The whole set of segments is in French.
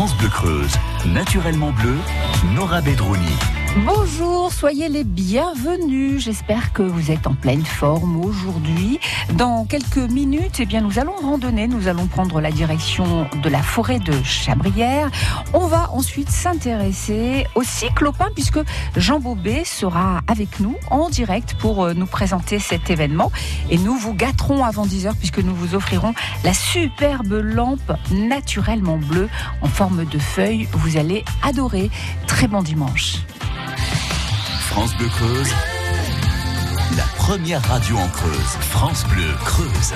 France Bleu Creuse, naturellement bleu, Nora Bedroni. Bonjour, soyez les bienvenus. J'espère que vous êtes en pleine forme aujourd'hui. Dans quelques minutes, eh bien, nous allons randonner. Nous allons prendre la direction de la forêt de Chabrières. On va ensuite s'intéresser au cyclopin puisque Jean Bobet sera avec nous en direct pour euh, nous présenter cet événement. Et nous vous gâterons avant 10h puisque nous vous offrirons la superbe lampe naturellement bleue en forme de feuille. Vous allez adorer. Très bon dimanche. France Bleu Creuse, la première radio en Creuse. France Bleu Creuse.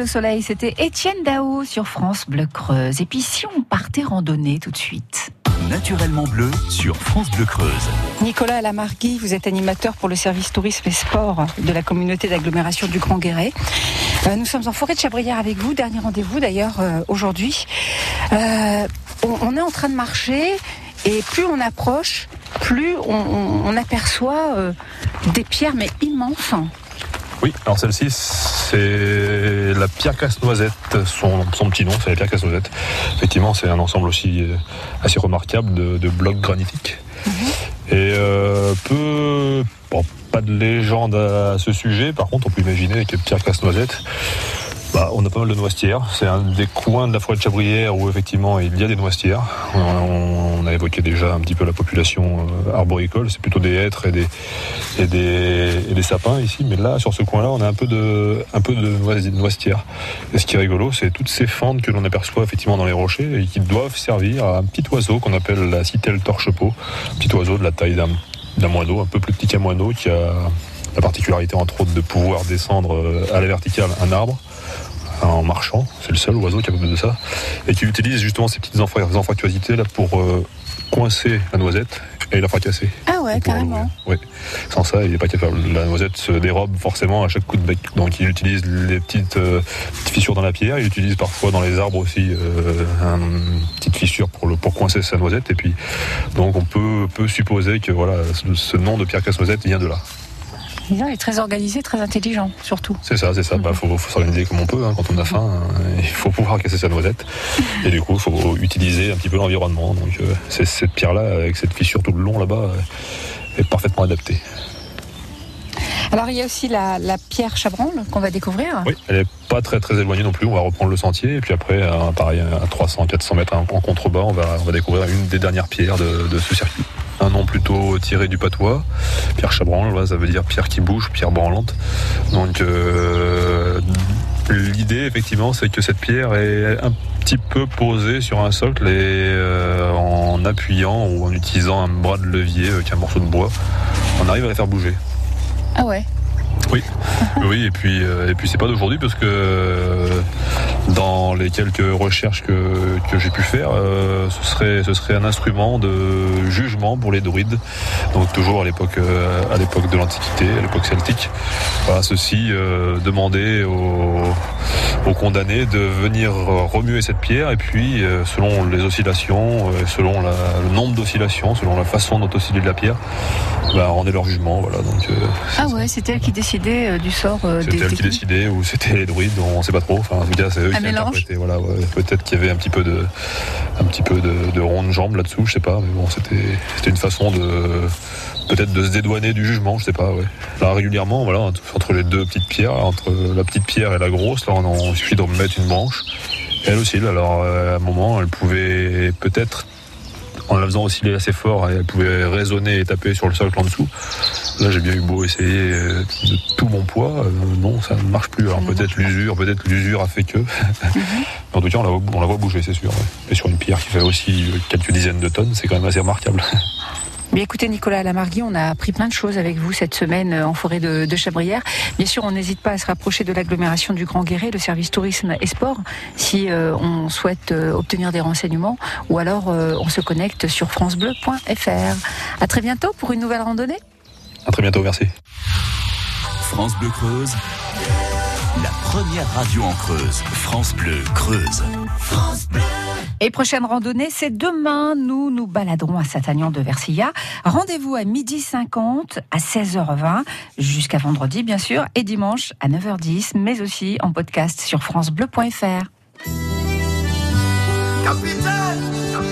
Au soleil, c'était Étienne Dao sur France Bleu Creuse. Et puis si on partait randonner tout de suite Naturellement bleu sur France Bleu Creuse. Nicolas Lamargui, vous êtes animateur pour le service tourisme et sport de la communauté d'agglomération du Grand Guéret. Euh, nous sommes en forêt de Chabrière avec vous, dernier rendez-vous d'ailleurs euh, aujourd'hui. Euh, on, on est en train de marcher et plus on approche, plus on, aperçoit euh, des pierres mais immenses. Oui, alors celle-ci, c'est la pierre casse-noisette, son, petit nom, c'est la pierre casse-noisette. Effectivement, c'est un ensemble aussi euh, assez remarquable de, blocs granitiques. Mhm. Et euh, peu, pas de légende à ce sujet, par contre, on peut imaginer que pierre casse-noisette, bah, on a pas mal de noisetières. C'est un des coins de la forêt de Chabrière où effectivement il y a des noisetières. On, a évoqué déjà un petit peu la population euh, arboricole. C'est plutôt des hêtres et des, sapins ici. Mais là, sur ce coin-là, on a un peu de, un noisetières. Et ce qui est rigolo, c'est toutes ces fentes que l'on aperçoit effectivement dans les rochers et qui doivent servir à un petit oiseau qu'on appelle la citelle torche-peau. Petit oiseau de la taille d'un moineau, un peu plus petit qu'un moineau, qui a la particularité entre autres de pouvoir descendre euh, à la verticale un arbre en marchant. C'est le seul oiseau capable de ça. Et qui utilise justement ces petites anfractuosités là pour euh, coincer la noisette et la fracasser. Ah ouais, carrément. Oui. Sans ça, il n'est pas capable. La noisette se dérobe forcément à chaque coup de bec. Donc il utilise les petites, euh, fissures dans la pierre. Il utilise parfois dans les arbres aussi euh, une petite fissure pour, le, pour coincer sa noisette. Et puis, donc on peut, peut supposer que voilà, ce, nom de pierre casse-noisette vient de là. Il est très organisé, très intelligent, surtout. C'est ça, c'est ça. Il bah, faut, s'organiser comme on peut hein, quand on a faim. Hein. Il faut pouvoir casser sa noisette. Et du coup, il faut utiliser un petit peu l'environnement. Donc, euh, cette pierre-là, avec cette fissure tout le long là-bas, euh, est parfaitement adaptée. Alors il y a aussi la, pierre Chabranle qu'on va découvrir. Oui, elle n'est pas très très éloignée non plus. On va reprendre le sentier et puis après, pareil, à 300-400 mètres en contrebas, on va, on va découvrir une des dernières pierres de ce circuit un nom plutôt tiré du patois. Pierre Chabranle, ça veut dire pierre qui bouge, pierre branlante. Donc euh, l'idée effectivement c'est que cette pierre est un petit peu posée sur un socle et euh, en appuyant ou en utilisant un bras de levier avec un morceau de bois, on arrive à la faire bouger. Ah ouais oui, oui, et puis euh, et puis c'est pas d'aujourd'hui parce que euh, dans les quelques recherches que, que j'ai pu faire, euh, ce serait ce serait un instrument de jugement pour les druides. Donc toujours à l'époque à l'époque de l'Antiquité, à l'époque celtique. Voilà, ceci demandait aux, aux, condamnés de venir remuer cette pierre et puis selon les oscillations, selon le nombre d'oscillations, selon la façon dont oscillait la pierre, bah, rendait leur jugement. Voilà, donc, ah ouais, c'est elle qui euh, du sort euh, C'était elle qui décidait ou c'était les druides, on ne sait pas trop. Enfin, en tout cas, c'est eux qui interprétaient. Voilà, Peut-être qu'il y avait un petit peu de, un petit peu de, de ronde jambe là-dessous, je sais pas. Mais bon, c'était, une façon de peut-être de se dédouaner du jugement, je sais pas. Ouais. Là, régulièrement, voilà, entre les deux petites pierres, entre la petite pierre et la grosse, là, on, il suffit de remettre une branche. elle aussi, alors euh, à un moment, elle pouvait peut-être en la faisant osciller assez fort, elle pouvait résonner et taper sur le sol en dessous. Là, j'ai bien eu beau essayer euh, de tout mon poids, euh, non, ça ne marche plus. Alors peut-être l'usure, peut-être l'usure a fait que. en tout cas, on la, voit, on la voit bouger, c'est sûr. Et sur une pierre qui fait aussi quelques dizaines de tonnes, c'est quand même assez remarquable. Bien écoutez Nicolas Lamargui, on a appris plein de choses avec vous cette semaine euh, en forêt de, de Chabrières. Bien sûr, on n'hésite pas à se rapprocher de l'agglomération du Grand Guéret, le service tourisme et sport, si euh, on souhaite euh, obtenir des renseignements, ou alors on se connecte sur francebleu.fr. À très bientôt pour une nouvelle randonnée. À très bientôt, merci. France Bleu Creuse, la première radio en Creuse. France Bleu Creuse. France Bleu. Et prochaine randonnée, c'est demain. Nous nous baladerons à Saint-Agnan de Versilla. Rendez-vous à midi 50, à 16h20, jusqu'à vendredi, bien sûr, et dimanche à 9h10, mais aussi en podcast sur FranceBleu.fr. Capitaine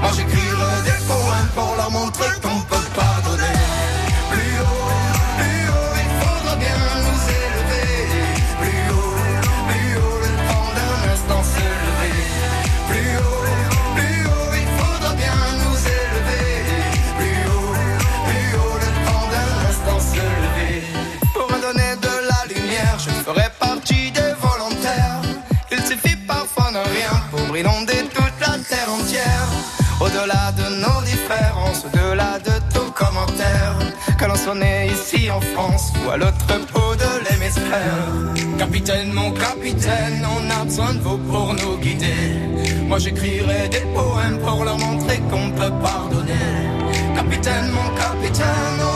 Moi j'écrirai des poèmes pour leur montrer France ou à l'autre bout de l'hémisphère. Capitaine, mon capitaine, on a besoin de vous pour nous guider. Moi j'écrirai des poèmes pour leur montrer qu'on peut pardonner. Capitaine, mon capitaine, on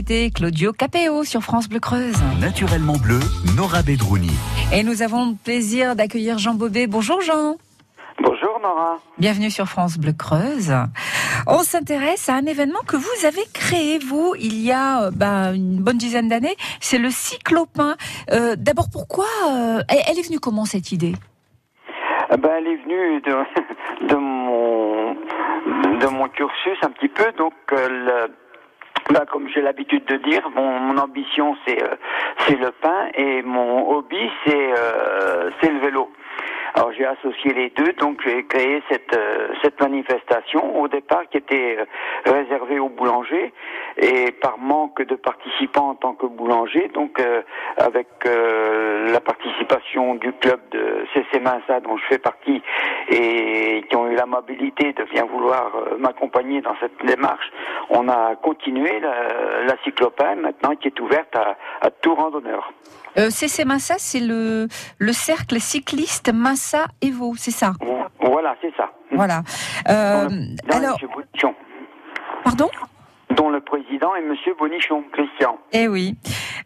c'était Claudio Capéo sur France Bleu Creuse. Naturellement bleu, Nora Bedrouni. Et nous avons le plaisir d'accueillir Jean Bobet. Bonjour Jean. Bonjour Nora. Bienvenue sur France Bleu Creuse. On s'intéresse à un événement que vous avez créé, vous, il y a euh, bah, une bonne dizaine d'années. C'est le cyclopin. Euh, D'abord, pourquoi euh, elle, est venue comment cette idée? Eh Ben, elle est venue de, de mon de mon cursus un petit peu. Donc, euh, le- ben, comme j'ai l'habitude de dire, mon, ambition c'est euh, le pain et mon hobby c'est euh, le vélo. Alors j'ai associé les deux, donc j'ai créé cette euh, cette manifestation au départ qui était euh, réservée aux boulangers et par manque de participants en tant que boulanger, donc euh, avec euh, la participation du club de CC Minsa dont je fais partie et qui ont eu l'amabilité de bien vouloir euh, m'accompagner dans cette démarche, on a continué la, la cyclopin maintenant qui est ouverte à, à tout randonneur. euh, CC Massa, c'est le, le cercle cycliste Massa Evo, c'est ça? Voilà, c'est ça. Voilà. Euh, Dans alors, pardon? Dont le président est Monsieur Bonichon, Christian. Eh oui.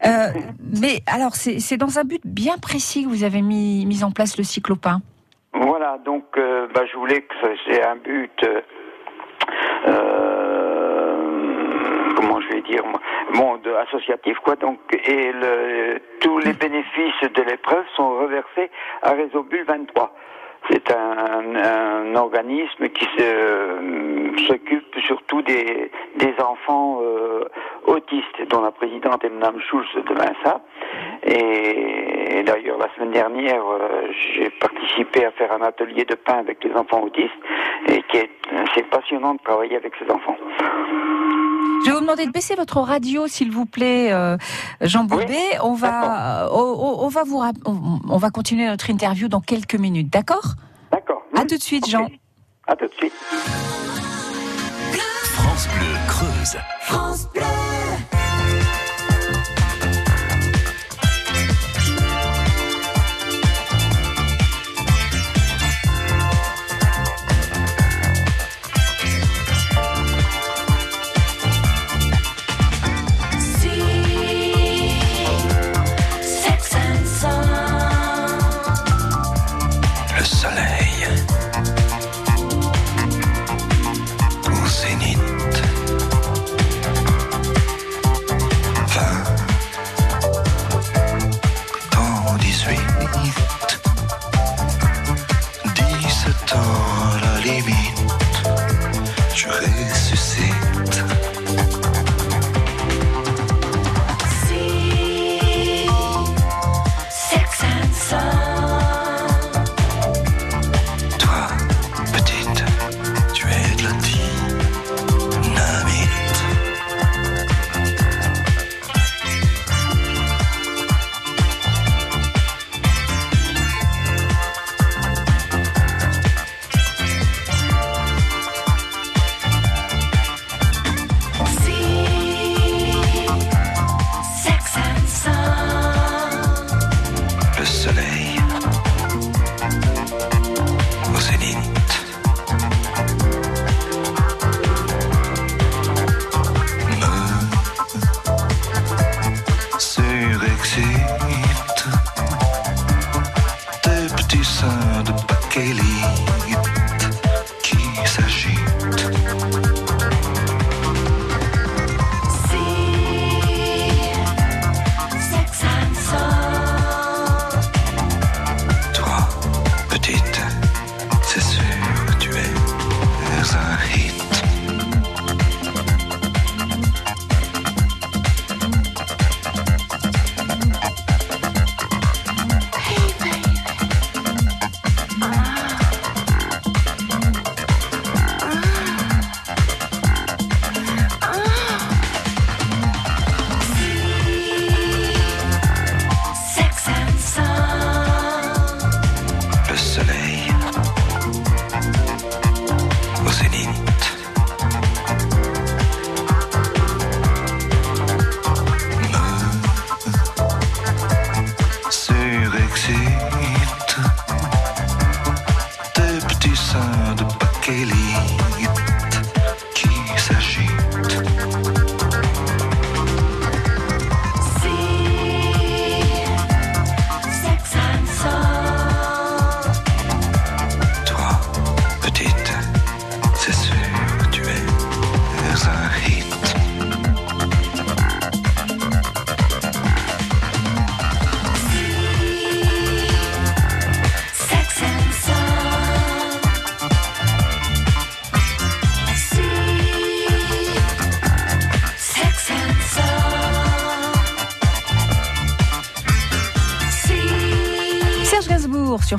Euh, mais alors, c'est c'est dans un but bien précis que vous avez mis, mis en place le cyclopin. Voilà, donc euh, bah, je voulais que c'est un but, euh, euh, comment je vais dire, moi, bon, de, associatif quoi. Donc et le, tous les bénéfices de l'épreuve sont reversés à Résobul 23. C'est un, un organisme qui s'occupe surtout des, des enfants euh, autistes, dont la présidente est Mme Schulz de Vinça. Et, d'ailleurs, la semaine dernière, euh, j'ai participé à faire un atelier de pain avec les enfants autistes, et qui est, c'est passionnant de travailler avec ces enfants. Je vais vous demander de baisser votre radio, s'il vous plaît, euh, Jean Bobet. on va, on, va vous, rap- on, on va continuer notre interview dans quelques minutes, d'accord? D'accord. À tout de suite. Jean. À tout de suite. France Bleu Creuse. Le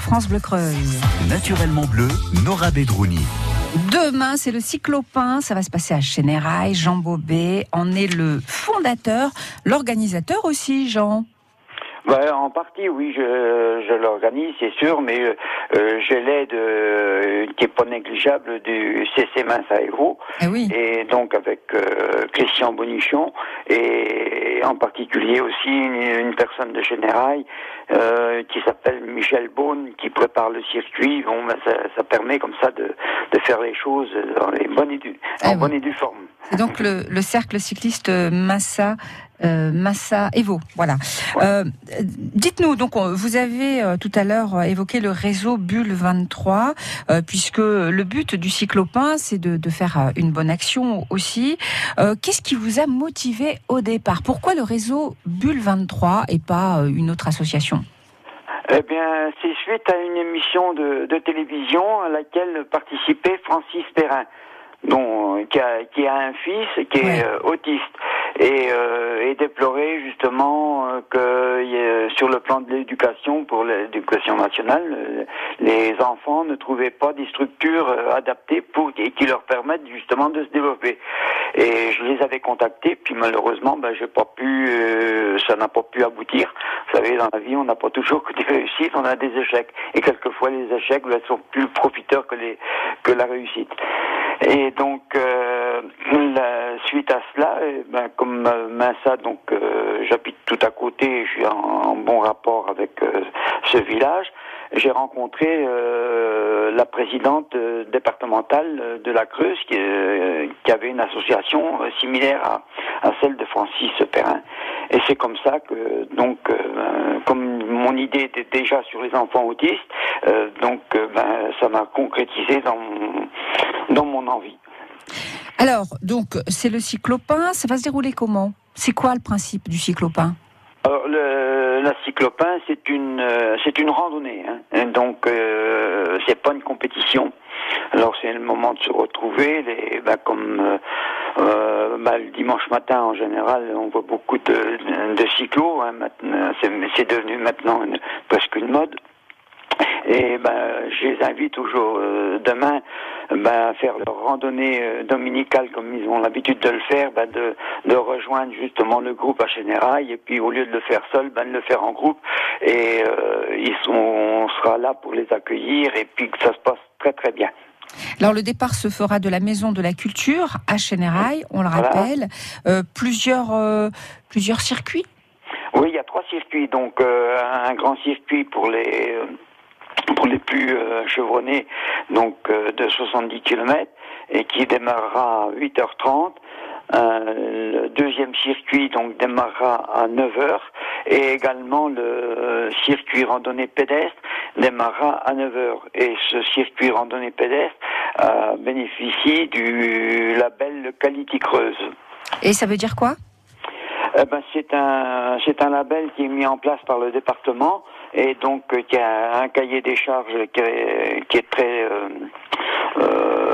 France Bleu Creuse. Naturellement bleu, Nora Bedrouni. Demain, c'est le cyclopin. Ça va se passer à Chénérail. Jean Bobet en est le fondateur, l'organisateur aussi, Jean. Ben, en partie, oui, je, je l'organise, c'est sûr, mais euh, euh, j'ai l'aide euh, qui est pas négligeable du CC Mince à Héros, Eh oui. et donc avec euh, Christian Bonichon, et en particulier aussi une, une personne de Générail qui s'appelle Michel Beaune, qui prépare le circuit. Bon, ben, ça, ça permet comme ça de, de faire les choses dans les bonnes et du, Eh en oui. bonne et due forme. C'est donc le, le cercle cycliste Massa. Euh, Massa Evo, voilà. Euh, Dites-nous, donc on- vous avez euh, tout à l'heure évoqué le réseau Bulle 23, euh, puisque le but du cyclopin, c'est de, de faire une bonne action aussi. Qu'est-ce qui vous a motivé au départ? Pourquoi le réseau Bulle 23 et pas une autre association? Eh bien, c'est suite à une émission de, de télévision à laquelle participait Francis Perrin, dont, qui, a, qui a un fils qui est Ouais. euh, autiste et, euh, et déplorait justement euh, que a- sur le plan de l'éducation, pour l'éducation nationale, euh, les enfants ne trouvaient pas des structures euh, adaptées pour et qui leur permettent justement de se développer. Et je les avais contactés, puis malheureusement, ben, j'ai pas pu, euh, ça n'a pas pu aboutir. Vous savez, dans la vie, on n'a pas toujours que des réussites, on a des échecs. Et quelquefois, les échecs ben, sont plus profiteurs que les que la réussite. Et donc, euh, la, suite à cela, eh ben, comme euh, Minsa, donc euh, j'habite tout à côté, je suis en, bon rapport avec euh, ce village. J'ai rencontré euh, la présidente euh, départementale de la Creuse qui, qui avait une association similaire à, à celle de Francis Perrin. Et c'est comme ça que, donc, euh, ben, comme mon idée était déjà sur les enfants autistes, euh, donc euh, ben, ça m'a concrétisé dans mon, dans mon envie. Alors, donc, c'est le cyclopin, ça va se dérouler comment? C'est quoi le principe du cyclopin? Alors, le, la cyclopin, c'est une, c'est une randonnée. Hein. Donc, c'est pas une compétition. Alors c'est le moment de se retrouver. Les, bah, comme euh, euh, bah, le dimanche matin en général, on voit beaucoup de, de cyclos. Hein, c'est, devenu maintenant presque une mode. Et ben, je les invite toujours euh, demain ben, à faire leur randonnée euh, dominicale comme ils ont l'habitude de le faire, ben, de, de rejoindre justement le groupe à Chénérail et puis au lieu de le faire seul, ben, de le faire en groupe et euh, ils sont, on sera là pour les accueillir et puis que ça se passe très très bien. Alors le départ se fera de la Maison de la Culture à Chénérail, on le Voilà. rappelle. Euh, plusieurs, euh, plusieurs circuits? Oui, il y a trois circuits, donc euh, un grand circuit pour les pour les plus chevronnés, donc de 70 km et qui démarrera à 8h30. Euh, le deuxième circuit donc démarrera à 9h et également le euh, circuit randonnée pédestre démarrera à 9h et ce circuit randonnée pédestre euh, bénéficie du label Qualité Creuse. Et ça veut dire quoi? Eh ben, c'est un c'est un label qui est mis en place par le département et donc qui a un cahier des charges qui est, qui est très euh, euh,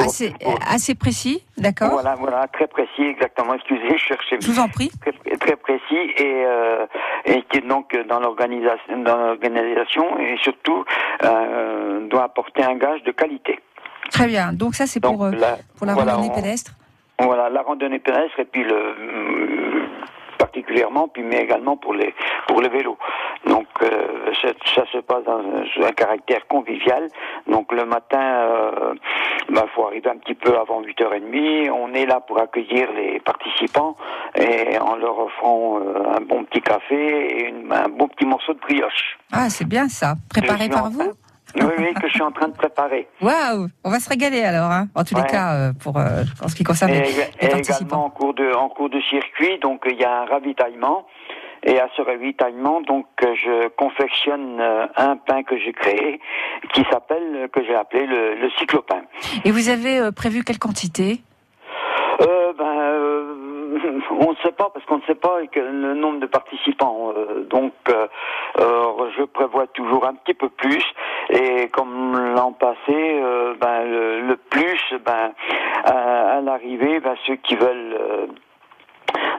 assez, précis, d'accord voilà voilà très précis exactement excusez je cherchais Je vous en prie. très, très précis et euh, et qui est donc dans l'organisation dans l'organisation et surtout euh, doit apporter un gage de qualité. Très bien. Donc ça c'est pour, euh, là, pour la voilà, randonnée on- pédestre Voilà, la randonnée pédestre et puis le particulièrement, puis mais également pour les pour le vélo. Donc euh, ça, ça se passe dans un, caractère convivial. Donc le matin, euh, bah, faut arriver un petit peu avant 8h30. On est là pour accueillir les participants et en leur offrant euh, un bon petit café et une- un bon petit morceau de brioche. Ah c'est bien ça. Préparé par vous Oui, oui, que je suis en train de préparer. Waouh On va se régaler alors, hein, en tous les cas, euh, pour, euh, en ce qui concerne Et, les, et également participants. en cours de en cours de circuit, donc il y a un ravitaillement. Et à ce ravitaillement, donc euh, je confectionne euh, un pain que j'ai créé, qui s'appelle euh, que j'ai appelé le, le cyclopain. Et vous avez prévu quelle quantité? Euh, ben, on ne sait pas parce qu'on ne sait pas le nombre de participants. donc, euh, je prévois toujours un petit peu plus. Et comme l'an passé, euh, ben, le, le plus, ben, à, à l'arrivée, ben, ceux qui veulent.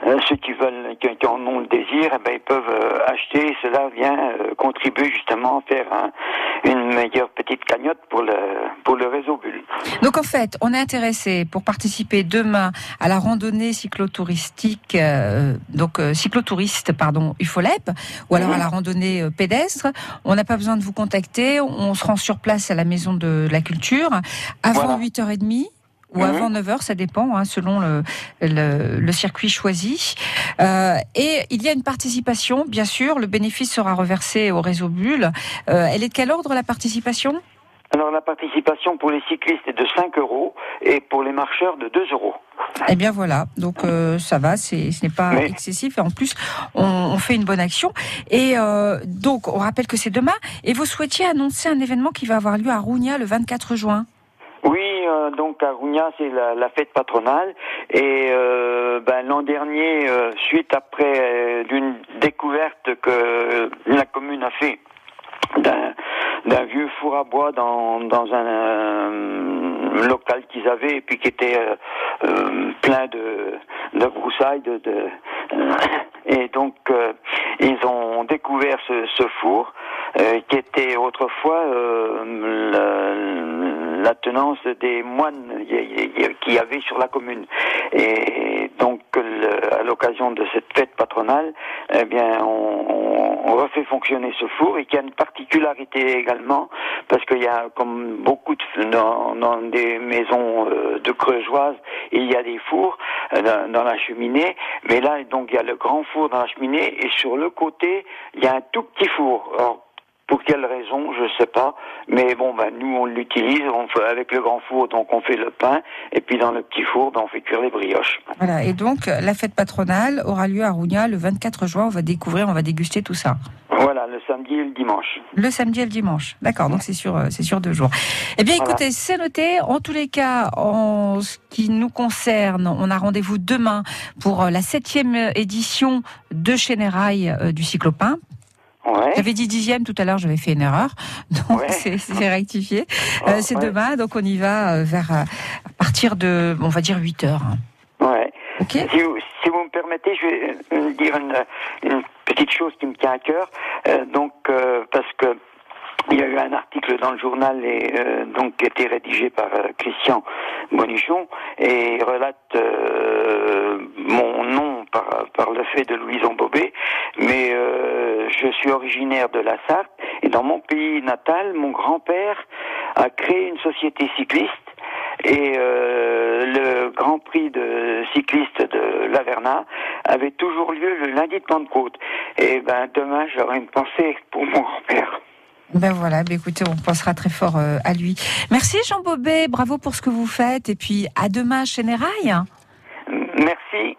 Euh, ceux qui veulent, qui, qui en ont le désir, eh ben, ils peuvent euh, acheter. et Cela vient euh, contribuer justement à faire un- une meilleure petite cagnotte pour le pour le réseau Bulle. Donc en fait, on est intéressé pour participer demain à la randonnée cyclotouristique, euh, donc euh, cyclotouriste, pardon, UFOLEP, ou alors à la randonnée pédestre. On n'a pas besoin de vous contacter, on se rend sur place à la maison de la culture avant Voilà. 8h30 ou Mhm. avant 9h, ça dépend, hein, selon le, le, le circuit choisi. Euh, et il y a une participation, bien sûr, le bénéfice sera reversé au réseau Bulle. Euh, elle est de quel ordre la participation? Alors la participation pour les cyclistes est de 5 euros et pour les marcheurs de 2 euros. Eh bien voilà, donc euh, ça va, ce n'est pas Oui. excessif et en plus on, on fait une bonne action. Et euh, donc on rappelle que c'est demain et vous souhaitiez annoncer un événement qui va avoir lieu à Rougna le 24 juin? Oui, euh, donc à Rougna, c'est la, fête patronale. Et euh, ben, l'an dernier, euh, suite après d'une découverte que la commune a fait d'un vieux four à bois dans, dans un local qu'ils avaient et puis qui était plein de, de broussailles de, et donc ils ont découvert ce, ce four qui était autrefois la tenance des moines qu'il y avait sur la commune. Et donc, à l'occasion de cette fête patronale, eh bien, on, refait fonctionner ce four et qui a une particularité également, parce qu'il y a, comme beaucoup de, dans, des maisons euh, de creusoises, il y a des fours euh, dans, la cheminée, mais là, donc, il y a le grand four dans la cheminée et sur le côté, il y a un tout petit four. Pour quelle raison, je sais pas. Mais bon, ben nous on l'utilise, on fait avec le grand four, donc on fait le pain, et puis dans le petit four, ben, on fait cuire les brioches. Voilà, et donc la fête patronale aura lieu à Rougna le 24 juin. On va découvrir, on va déguster tout ça. Voilà, le samedi et le dimanche. Le samedi et le dimanche. D'accord, donc c'est sur, euh, c'est sur deux jours. Eh bien, Voilà. écoutez, c'est noté. En tous les cas, en ce qui nous concerne, on a rendez-vous demain pour euh, la septième édition de Chénérail euh, du Cyclopin. Ouais. J'avais dit dixième tout à l'heure, j'avais fait une erreur, donc Ouais. c'est rectifié. Oh, Euh, c'est ouais. demain, donc on y va euh, vers euh, à partir de, on va dire 8 heures. Ouais. Si vous, si vous me permettez, je vais dire une, une petite chose qui me tient à cœur. Euh, donc, euh, parce que il y a eu un article dans le journal et euh, donc qui a été rédigé par euh, Christian Bonichon et relate euh, mon nom par, par le fait de Louison Bobet. Mais euh, je suis originaire de la Sarthe et dans mon pays natal, mon grand-père a créé une société cycliste et euh, le Grand Prix de cycliste de Laverna avait toujours lieu le lundi de Pentecôte. Et ben demain, j'aurai une pensée pour mon grand-père. Ben voilà, ben écoutez, on pensera très fort euh, à lui. Merci Jean Bobet, bravo pour ce que vous faites, et puis à demain chez Nérail. Merci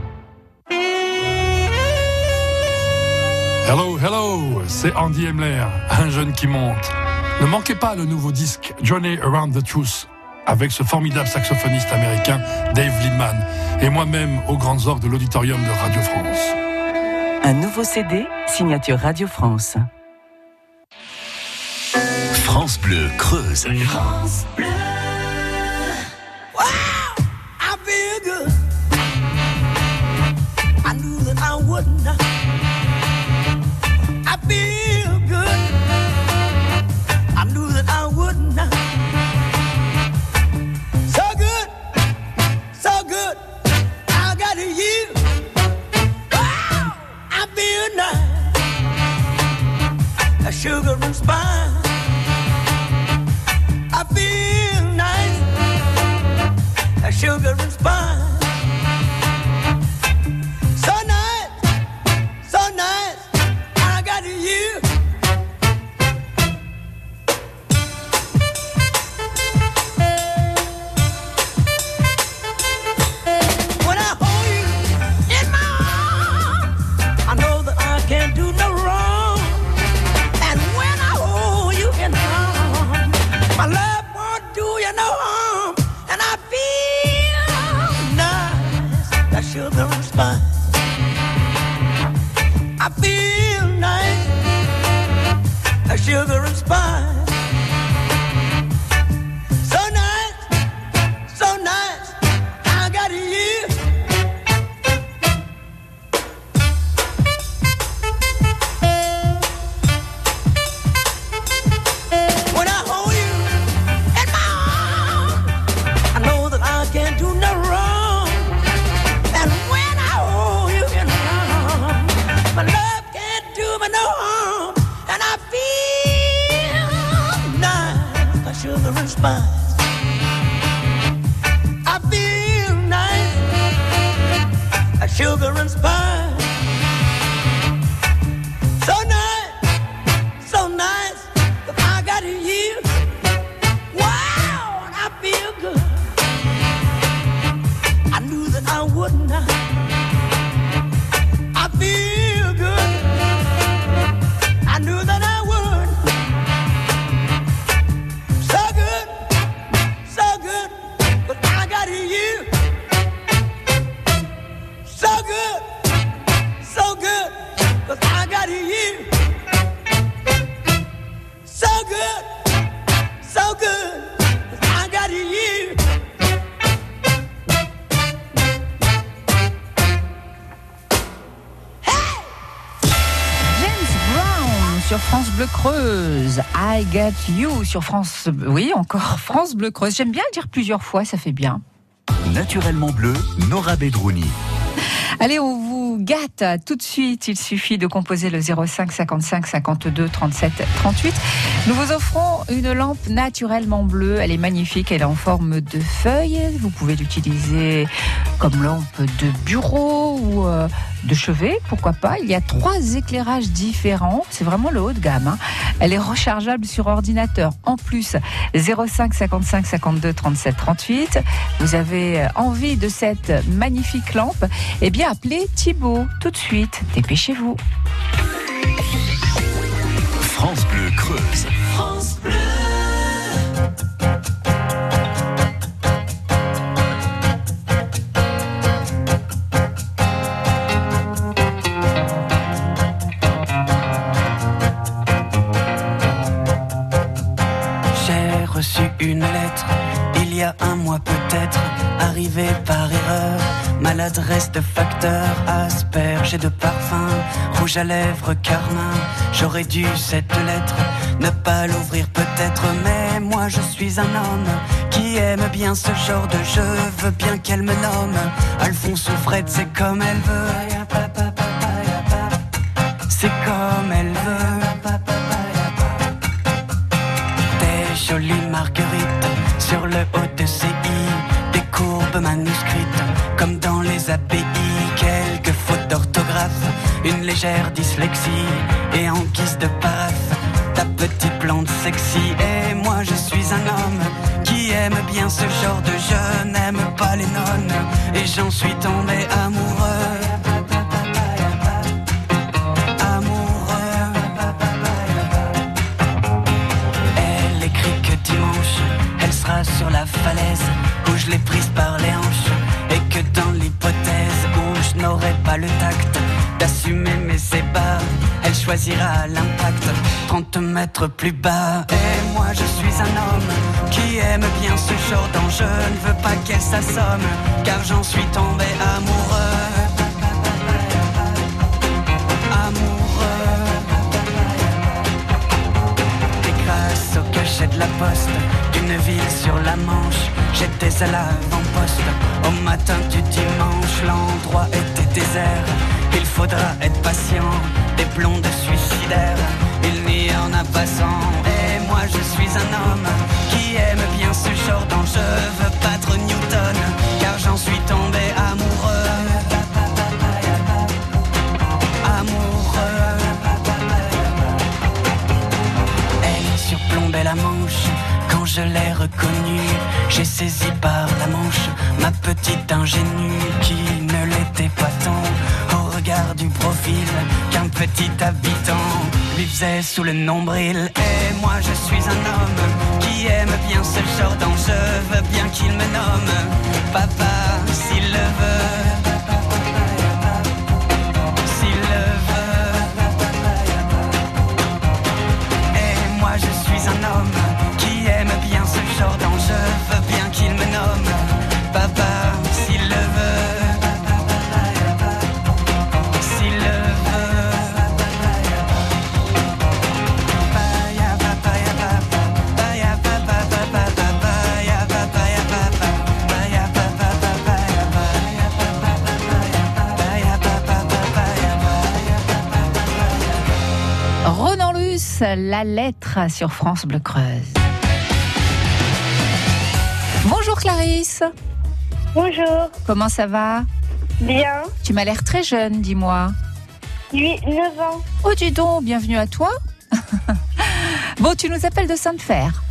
Hello, hello, c'est Andy Emler, un jeune qui monte. Ne manquez pas le nouveau disque Journey Around the Truth avec ce formidable saxophoniste américain Dave Lindman et moi-même aux grandes orgues de l'auditorium de Radio France. Un nouveau CD, signature Radio France. France Bleu Creuse. France Bleu. I feel good. I knew that I wouldn't. I feel good. I knew that I wouldn't. So good, so good. I got you. I feel nice. A sugar and spice. I feel nice a sugar and spice. France Bleu Creuse. I got you sur France. Oui, encore France Bleu Creuse. J'aime bien le dire plusieurs fois, ça fait bien. Naturellement bleu, Nora Bedrouni. Allez, on gâte tout de suite. Il suffit de composer le 05 55 52 37 38. Nous vous offrons une lampe naturellement bleue. Elle est magnifique. Elle est en forme de feuille. Vous pouvez l'utiliser comme lampe de bureau ou euh, de chevet. Pourquoi pas? Il y a trois éclairages différents. C'est vraiment le haut de gamme. hein. Elle est rechargeable sur ordinateur. En plus, 05 55 52 37 38. Vous avez envie de cette magnifique lampe? Eh bien, appelez Tout de suite. Dépêchez-vous. France Bleu Creuse. France Bleu. J'ai reçu une lettre il y a un mois peut-être, arrivée par erreur. Maladresse de facteur, asperge et de parfum, rouge à lèvres, carmin. J'aurais dû cette lettre ne pas l'ouvrir peut-être, mais moi je suis un homme qui aime bien ce genre de jeu. Veux bien qu'elle me nomme Alphonse ou Fred, c'est comme elle veut. C'est comme elle veut. Des jolies marguerites sur le haut de CI, légère dyslexie et en guise de paraphe, ta petite plante sexy. Et moi je suis un homme qui aime bien ce genre de jeu, n'aime pas les nonnes et j'en suis tombé amoureux. Elle écrit que dimanche, elle sera sur la falaise où je l'ai prise par les hanches. Et que dans l'hypothèse où je n'aurai pas le tact d'assumer choisira l'impact 30 mètres plus bas. Et moi je suis un homme qui aime bien ce genre d'enjeu. Ne veux pas qu'elle s'assomme, car j'en suis tombé amoureux. Au cachet de la poste d'une ville sur la Manche, j'étais à l'avant-poste. Au matin du dimanche, l'endroit était désert. Il faudra être patient, des blondes suicidaires. Il n'y en a pas cent. Et moi je suis un homme qui aime bien ce genre d'enjeu. Veux battre Newton, car j'en suis tombé amoureux. Amoureux. Elle surplombait la manche quand je l'ai reconnue. J'ai saisi par la manche ma petite ingénue qui ne l'était pas tant du profil qu'un petit habitant lui faisait sous le nombril. Et moi je suis un homme qui aime bien ce genre d'enjeu, veut bien qu'il me nomme papa s'il le veut. La lettre sur France Bleu Creuse. Bonjour Clarisse. Bonjour. Comment ça va? Bien. Tu m'as l'air très jeune, dis-moi. 8, 9 ans. Oh, dis donc, bienvenue à toi. bon, tu nous appelles de Sainte-Fer.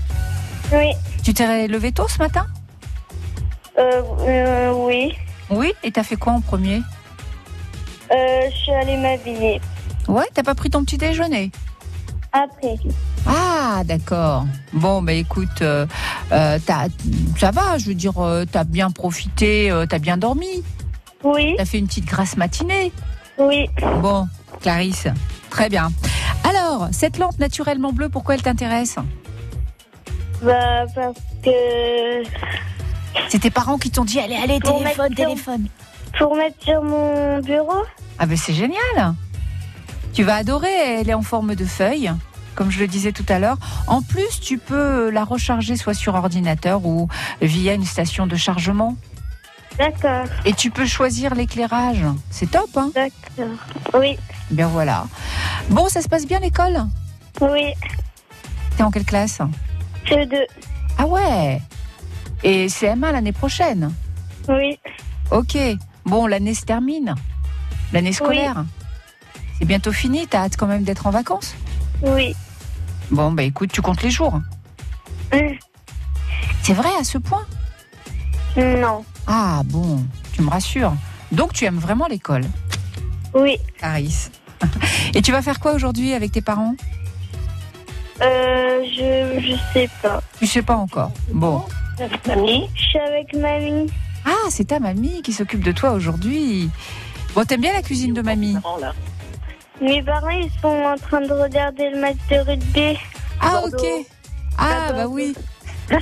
Oui. Tu t'es levé tôt ce matin? Euh, euh, oui. Oui, et t'as fait quoi en premier? Euh, je suis allée m'habiller. Ouais, t'as pas pris ton petit déjeuner? Après. Ah, d'accord. Bon, bah écoute, euh, euh, t'as- ça va, je veux dire, euh, t'as bien profité, euh, t'as bien dormi. Oui. T'as fait une petite grasse matinée. Oui. Bon, Clarisse, très bien. Alors, cette lampe naturellement bleue, pourquoi elle t'intéresse? Bah, parce que. C'est tes parents qui t'ont dit, allez, allez, Pour téléphone, sur- téléphone. Pour mettre sur mon bureau? Ah ben c'est génial. Tu vas adorer, elle est en forme de feuille, comme je le disais tout à l'heure. En plus, tu peux la recharger soit sur ordinateur ou via une station de chargement. D'accord. Et tu peux choisir l'éclairage. C'est top, hein? D'accord. Oui. Bien voilà. Bon, ça se passe bien l'école? Oui. T'es en quelle classe? CE2. Ah ouais? Et CM1 l'année prochaine? Oui. Ok. Bon, l'année se termine. L'année scolaire? C'est bientôt fini, t'as hâte quand même d'être en vacances Oui. Bon, bah écoute, tu comptes les jours. C'est vrai à ce point Non. Ah bon, tu me rassures. Donc tu aimes vraiment l'école Oui. Clarisse. Et tu vas faire quoi aujourd'hui avec tes parents Euh, je, je sais pas. Tu sais pas encore. Bon. Mamie Je suis avec mamie. Ah, c'est ta mamie qui s'occupe de toi aujourd'hui. Bon, t'aimes bien la cuisine de mamie Mes parents, ils sont en train de regarder le match de rugby. Ah, ok. Ah, bah oui.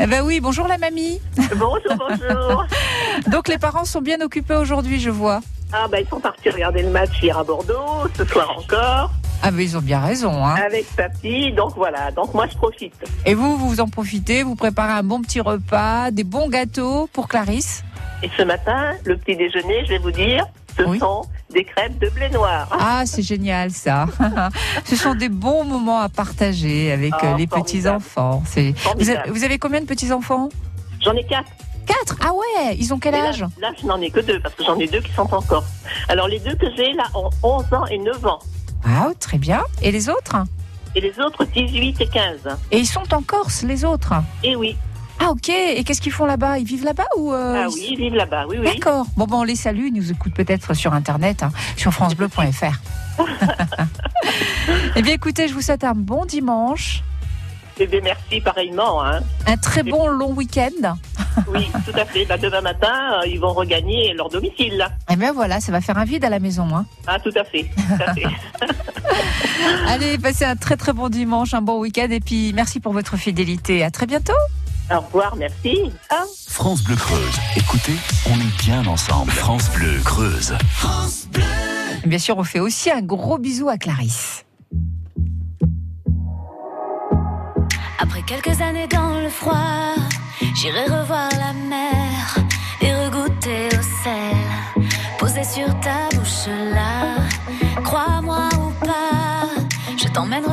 Eh bah oui, bonjour la mamie. Bonjour, bonjour. Donc les parents sont bien occupés aujourd'hui, je vois. Ah bah ils sont partis regarder le match hier à Bordeaux, ce soir encore, Ah, mais ils ont bien raison, hein. avec papy, donc voilà, donc moi je profite. Et vous, vous en profitez, vous préparez un bon petit repas, des bons gâteaux pour Clarisse. Et ce matin, le petit déjeuner, je vais vous dire, ce sont des crêpes de blé noir. Ah, c'est génial ça. Ce sont des bons moments à partager avec Ah, euh, les formidable. petits-enfants. Vous, avez- vous avez combien de petits-enfants? J'en ai quatre. Quatre? Ah ouais, ils ont quel là- âge? Là, je n'en ai que deux, parce que j'en ai deux qui sont en Corse. Alors les deux que j'ai là ont 11 ans et 9 ans. Ah, très bien. Et les autres? Et les autres 18 et 15. Et ils sont en Corse, les autres? Et oui. Ah ok, et qu'est-ce qu'ils font là-bas? Ils vivent là-bas ou euh, Ah oui, ils vivent là-bas, oui, oui. D'accord. Bon, ben on les salue, ils nous écoutent peut-être sur Internet, hein, sur francebleu.fr. eh bien écoutez, je vous souhaite un bon dimanche, Eh bien, merci pareillement. Hein. un très bon long week-end. Oui, tout à fait. Bah, demain matin, euh, ils vont regagner leur domicile. Là. Et bien voilà, ça va faire un vide à la maison. Hein. Ah, tout à fait. Tout à fait. Allez, passez un très très bon dimanche, un bon week-end et puis merci pour votre fidélité. À très bientôt. Au revoir, merci. France Bleu Creuse. Écoutez, on est bien ensemble. France Bleu Creuse. Et bien sûr, on fait aussi un gros bisou à Clarisse. Après quelques années dans le froid, j'irai revoir la mer et regoûter au sel. Posé sur ta bouche là, crois-moi ou pas, je t'emmène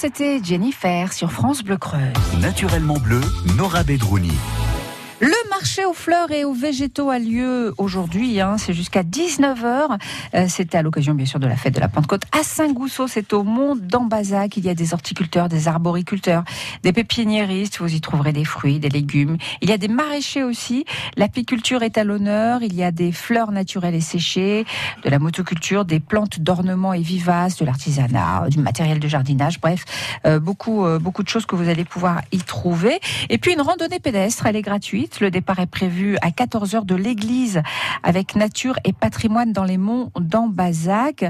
c'était Jennifer sur France Bleu Creuse. Naturellement bleu, Nora Bedrouni. Marché aux fleurs et aux végétaux a lieu aujourd'hui, hein, c'est jusqu'à 19h. Euh, c'est à l'occasion bien sûr de la fête de la Pentecôte. À Saint-Gousseau, c'est au Mont d'Ambazac. Il y a des horticulteurs, des arboriculteurs, des pépiniéristes. Vous y trouverez des fruits, des légumes. Il y a des maraîchers aussi. L'apiculture est à l'honneur. Il y a des fleurs naturelles et séchées, de la motoculture, des plantes d'ornement et vivaces, de l'artisanat, du matériel de jardinage. Bref, euh, beaucoup, euh, beaucoup de choses que vous allez pouvoir y trouver. Et puis une randonnée pédestre, elle est gratuite. Est prévu à 14h de l'église avec nature et patrimoine dans les monts d'Ambazac.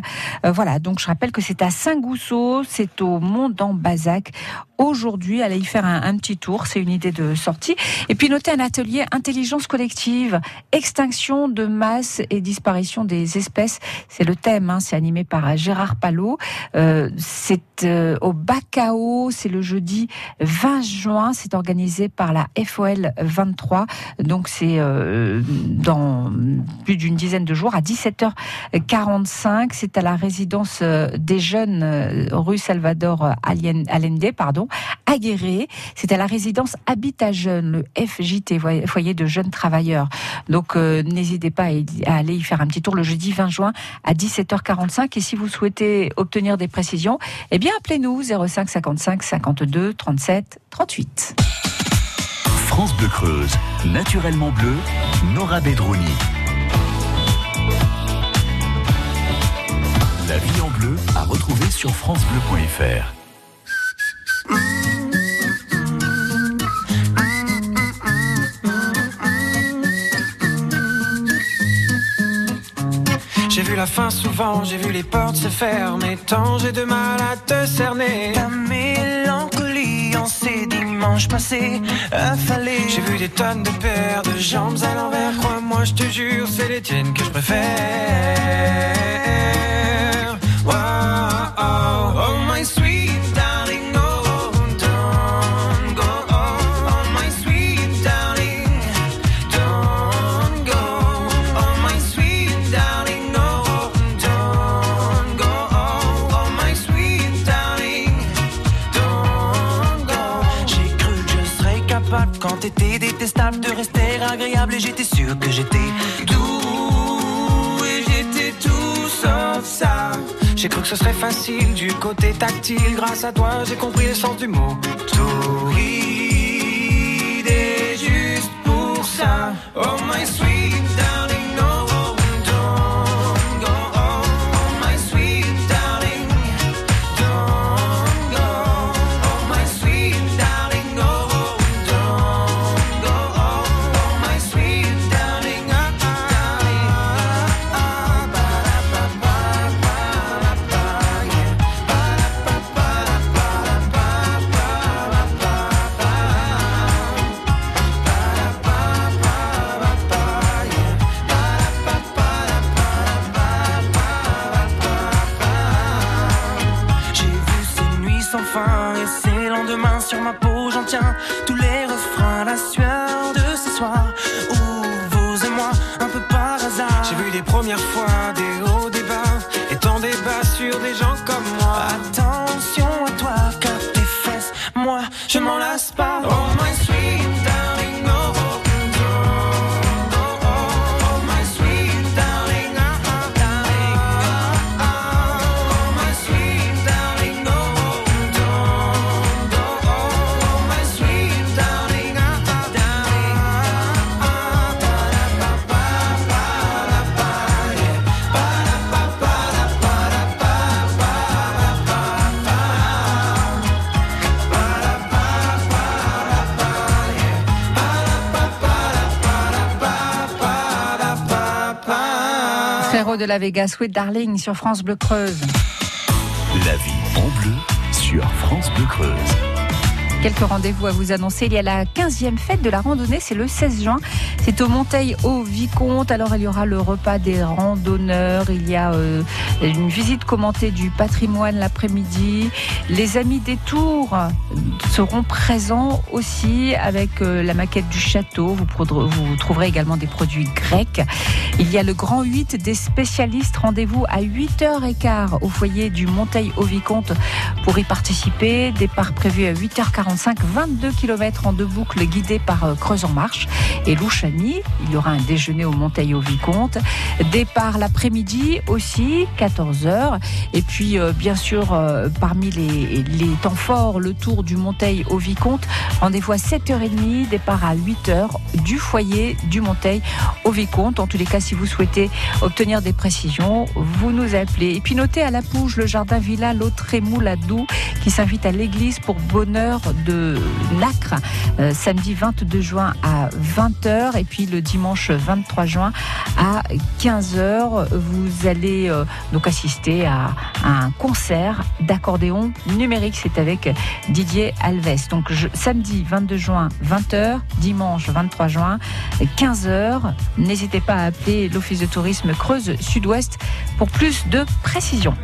Euh, voilà, donc je rappelle que c'est à Saint-Gousseau, c'est au mont d'Ambazac. Aujourd'hui, allez y faire un, un petit tour, c'est une idée de sortie. Et puis notez un atelier intelligence collective, extinction de masse et disparition des espèces. C'est le thème, hein, c'est animé par Gérard Palot. Euh, c'est euh, au Bacao, c'est le jeudi 20 juin, c'est organisé par la FOL 23. Donc c'est euh, dans plus d'une dizaine de jours à 17h45. C'est à la résidence euh, des jeunes euh, rue Salvador Allende, pardon, à Guéret. C'est à la résidence Habitat Jeunes, le FJT, foyer de jeunes travailleurs. Donc euh, n'hésitez pas à aller y faire un petit tour le jeudi 20 juin à 17h45. Et si vous souhaitez obtenir des précisions, eh bien appelez-nous 05 55 52 37 38. France Bleu Creuse, naturellement bleu, Nora Bedrouni. La vie en bleu à retrouver sur francebleu.fr. J'ai vu la fin souvent, j'ai vu les portes se fermer. Tant j'ai de mal à te cerner. Ta mélancolie en ces dimanches passés. J'ai vu des tonnes de paires de jambes à l'envers. Crois-moi, je te jure, c'est les tiennes que je préfère. De rester agréable et j'étais sûr que j'étais doux et j'étais tout sauf ça. J'ai cru que ce serait facile du côté tactile. Grâce à toi, j'ai compris le sens du mot. Torride et juste pour ça. Oh my sweet de la Vega, Sweet Darling sur France Bleu Creuse. La vie en bleu sur France Bleu Creuse. Quelques rendez-vous à vous annoncer. Il y a la 15e fête de la randonnée, c'est le 16 juin. C'est au Monteil au Vicomte. Alors il y aura le repas des randonneurs, il y a euh, une visite commentée du patrimoine l'après-midi. Les amis des Tours seront présents aussi avec euh, la maquette du château. Vous, vous trouverez également des produits grecs. Il y a le grand 8 des spécialistes. Rendez-vous à 8h15 au foyer du Monteil au Vicomte pour y participer. Départ prévu à 8h45, 22 km en deux boucles guidées par euh, Creuse en Marche et Louchani. Il y aura un déjeuner au Monteil au Vicomte. Départ l'après-midi aussi, 14h. Et puis, euh, bien sûr, euh, parmi les, les temps forts, le tour du Monteil au Vicomte. Rendez-vous à 7h30, départ à 8h du foyer du Monteil au Vicomte. En tous les cas, si vous souhaitez obtenir des précisions, vous nous appelez. Et puis notez à la Pouge le jardin Villa Lautremouladou qui s'invite à l'église pour bonheur de Nacre euh, samedi 22 juin à 20h et puis le dimanche 23 juin à 15h. Vous allez euh, donc assister à, un concert d'accordéon numérique. C'est avec Didier Alves. Donc samedi 22 juin 20h, dimanche 23 juin 15h. N'hésitez pas à appeler l'Office de tourisme Creuse Sud-Ouest pour plus de précisions.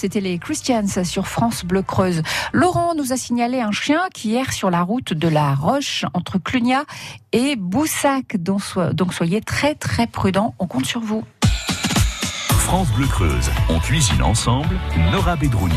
C'était les Christians sur France Bleu Creuse. Laurent nous a signalé un chien qui erre sur la route de la Roche entre Clunia et Boussac. Donc, so- donc soyez très très prudents, on compte sur vous. France Bleu Creuse. On cuisine ensemble. Nora Bedrouni.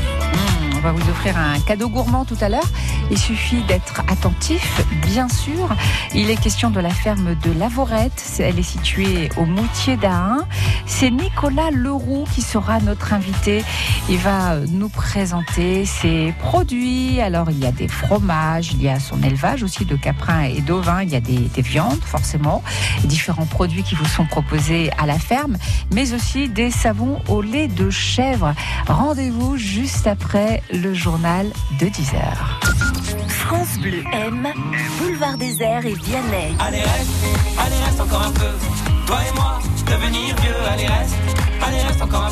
Va vous offrir un cadeau gourmand tout à l'heure. Il suffit d'être attentif, bien sûr. Il est question de la ferme de Lavorette. Elle est située au Moutier d'Ain. C'est Nicolas Leroux qui sera notre invité. Il va nous présenter ses produits. Alors, il y a des fromages, il y a son élevage aussi de caprins et d'ovins, il y a des, des viandes, forcément, différents produits qui vous sont proposés à la ferme, mais aussi des savons au lait de chèvre. Rendez-vous juste après le journal de 10 heures. France Bleu aime Boulevard Désert et Vianney. Allez reste, allez reste encore un peu. Toi et moi, devenir vieux, allez reste, allez reste encore un peu.